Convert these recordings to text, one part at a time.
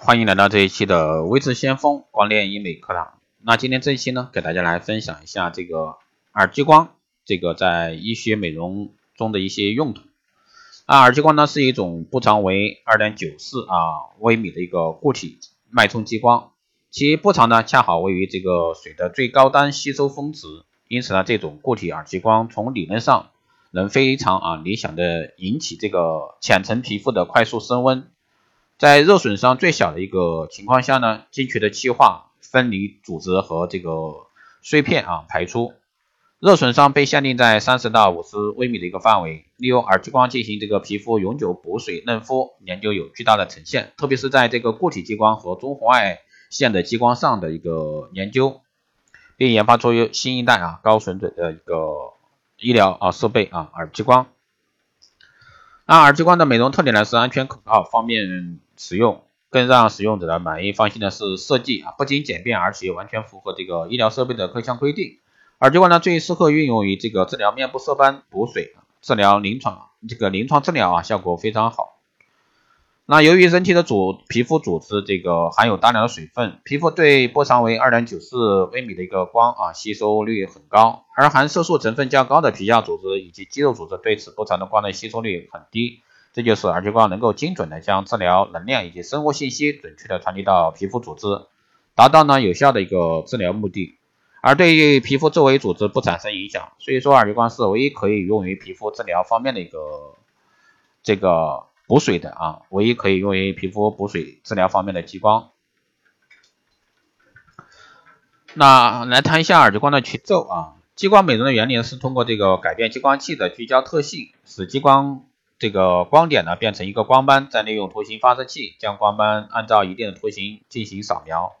欢迎来到这一期的微智先锋光电医美课堂。那今天这一期呢，给大家来分享一下这个耳激光，这个在医学美容中的一些用途。啊，耳激光呢是一种波长为二点九四啊微米的一个固体脉冲激光，其波长呢恰好位于这个水的最高端吸收峰值，因此呢，这种固体耳激光从理论上能非常啊理想的引起这个浅层皮肤的快速升温。在热损伤最小的一个情况下呢，精确的气化、分离组织和这个碎片啊排出。热损伤被限定在三十到五十微米的一个范围，利用耳激光进行这个皮肤永久补水嫩肤，研究有巨大的呈现。特别是在这个固体激光和中红外线的激光上的一个研究，并研发出新一代啊高水准的一个医疗啊设备啊耳激光。那耳激光的美容特点呢是安全可靠、方便。使用更让使用者的满意放心的是设计啊，不仅简便，而且完全符合这个医疗设备的各项规定。耳机管呢最适合运用于这个治疗面部色斑补水，治疗临床这个临床治疗啊效果非常好。那由于人体的组皮肤组织这个含有大量的水分，皮肤对波长为二点九四微米的一个光啊吸收率很高，而含色素成分较高的皮下组织以及肌肉组织对此波长的光的吸收率很低。这就是耳激光能够精准的将治疗能量以及生物信息准确的传递到皮肤组织，达到呢有效的一个治疗目的，而对于皮肤周围组织不产生影响。所以说耳激光是唯一可以用于皮肤治疗方面的一个这个补水的啊，唯一可以用于皮肤补水治疗方面的激光。那来谈一下耳激光的去皱啊，激光美容的原理是通过这个改变激光器的聚焦特性，使激光。这个光点呢变成一个光斑，再利用图形发射器将光斑按照一定的图形进行扫描，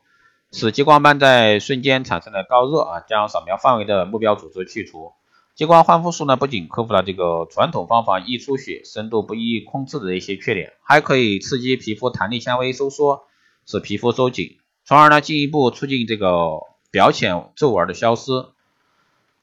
使激光斑在瞬间产生的高热啊，将扫描范围的目标组织去除。激光焕肤术呢不仅克服了这个传统方法易出血、深度不易控制的一些缺点，还可以刺激皮肤弹力纤维收缩，使皮肤收紧，从而呢进一步促进这个表浅皱纹的消失。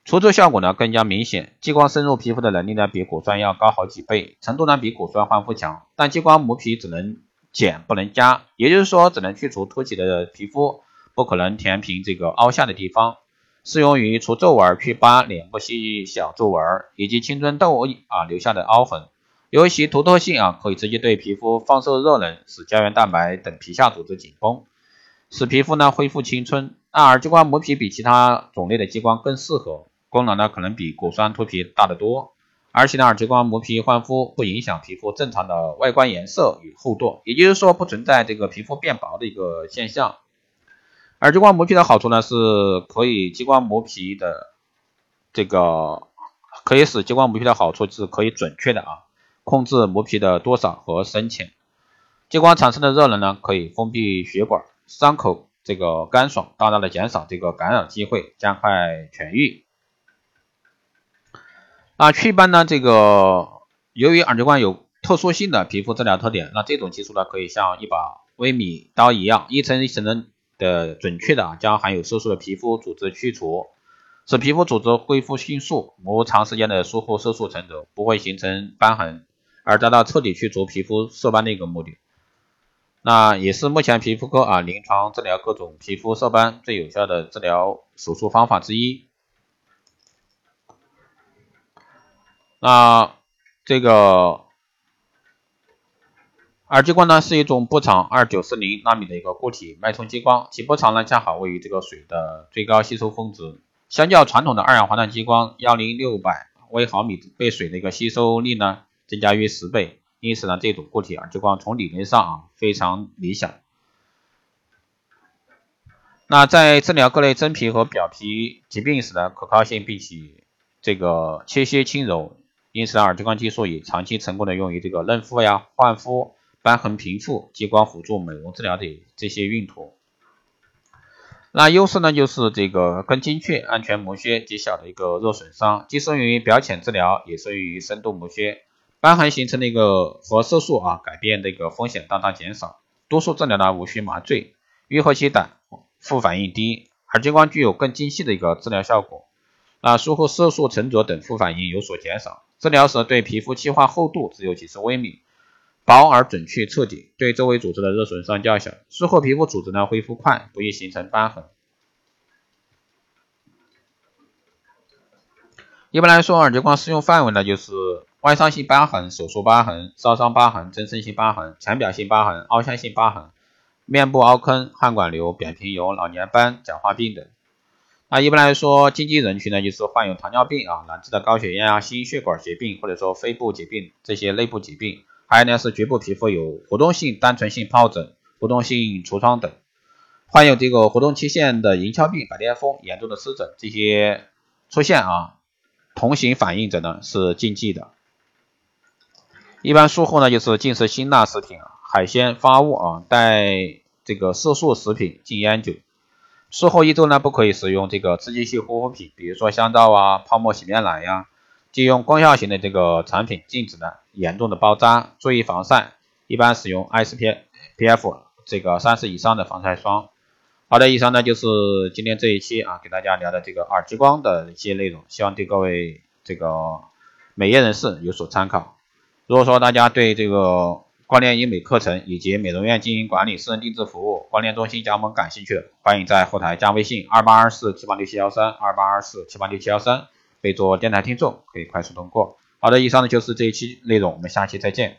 除皱效果呢更加明显，激光深入皮肤的能力呢比果酸要高好几倍，程度呢比果酸焕肤强。但激光磨皮只能减不能加，也就是说只能去除凸起的皮肤，不可能填平这个凹下的地方。适用于除皱纹、去疤、脸部细小皱纹以及青春痘啊留下的凹痕。由于其独特性啊，可以直接对皮肤放射热能，使胶原蛋白等皮下组织紧绷，使皮肤呢恢复青春。那耳激光磨皮比其他种类的激光更适合。功能呢可能比果酸脱皮大得多，而且呢耳激光磨皮焕肤不影响皮肤正常的外观颜色与厚度，也就是说不存在这个皮肤变薄的一个现象。耳激光磨皮的好处呢是可以激光磨皮的这个可以使激光磨皮的好处是可以准确的啊控制磨皮的多少和深浅。激光产生的热能呢可以封闭血管，伤口这个干爽，大大的减少这个感染机会，加快痊愈。那祛斑呢？这个由于耳激光有特殊性的皮肤治疗特点，那这种技术呢，可以像一把微米刀一样，一层一层的准确的将含有色素的皮肤组织去除，使皮肤组织恢复迅速，无长时间的疏忽色素沉着，不会形成斑痕，而达到彻底去除皮肤色斑的一个目的。那也是目前皮肤科啊临床治疗各种皮肤色斑最有效的治疗手术方法之一。那这个耳激光呢，是一种波长二九四零纳米的一个固体脉冲激光，其波长呢恰好位于这个水的最高吸收峰值，相较传统的二氧化碳激光幺零六百微毫米被水的一个吸收力呢增加约十倍，因此呢这种固体耳激光从理论上啊非常理想。那在治疗各类真皮和表皮疾病时呢，可靠性比起这个切削轻柔。因此，耳激光技术也长期成功的用于这个嫩肤呀、焕肤、瘢痕平复、激光辅助美容治疗的这些用途。那优势呢，就是这个更精确、安全磨削，极小的一个热损伤，既适用于表浅治疗，也适用于深度磨削。瘢痕形成的一个和色素啊改变的一个风险大大减少。多数治疗呢无需麻醉，愈合期短，副反应低。耳激光具有更精细的一个治疗效果。那术后色素沉着等副反应有所减少。治疗时对皮肤气化厚度只有几十微米，薄而准确彻底，对周围组织的热损伤较小，术后皮肤组织呢恢复快，不易形成疤痕。一般来说，耳激光适用范围呢就是外伤性疤痕、手术疤痕、烧伤疤痕、增生性疤痕、浅表性疤痕、凹陷性疤痕、面部凹坑、汗管瘤、扁平疣、老年斑、角化病等。那一般来说，禁忌人群呢就是患有糖尿病啊、难治的高血压、心血管疾病或者说肺部疾病这些内部疾病。还有呢是局部皮肤有活动性单纯性疱疹、活动性痤疮等，患有这个活动期限的银翘病、白癜风、严重的湿疹这些出现啊，同型反应者呢是禁忌的。一般术后呢就是禁食辛辣食品、海鲜、发物啊，带这个色素食品、禁烟酒。术后一周呢不可以使用这个刺激性护肤品，比如说香皂啊、泡沫洗面奶呀。禁用功效型的这个产品，禁止呢严重的包扎，注意防晒，一般使用 SPF 这个三十以上的防晒霜。好的，以上呢就是今天这一期啊给大家聊的这个耳激光的一些内容，希望对各位这个美业人士有所参考。如果说大家对这个光电医美课程以及美容院经营管理、私人定制服务、光电中心加盟感兴趣，欢迎在后台加微信二八二四七八六七幺三二八二四七八六七幺三。备注电台听众可以快速通过。好的，以上呢就是这一期内容，我们下期再见。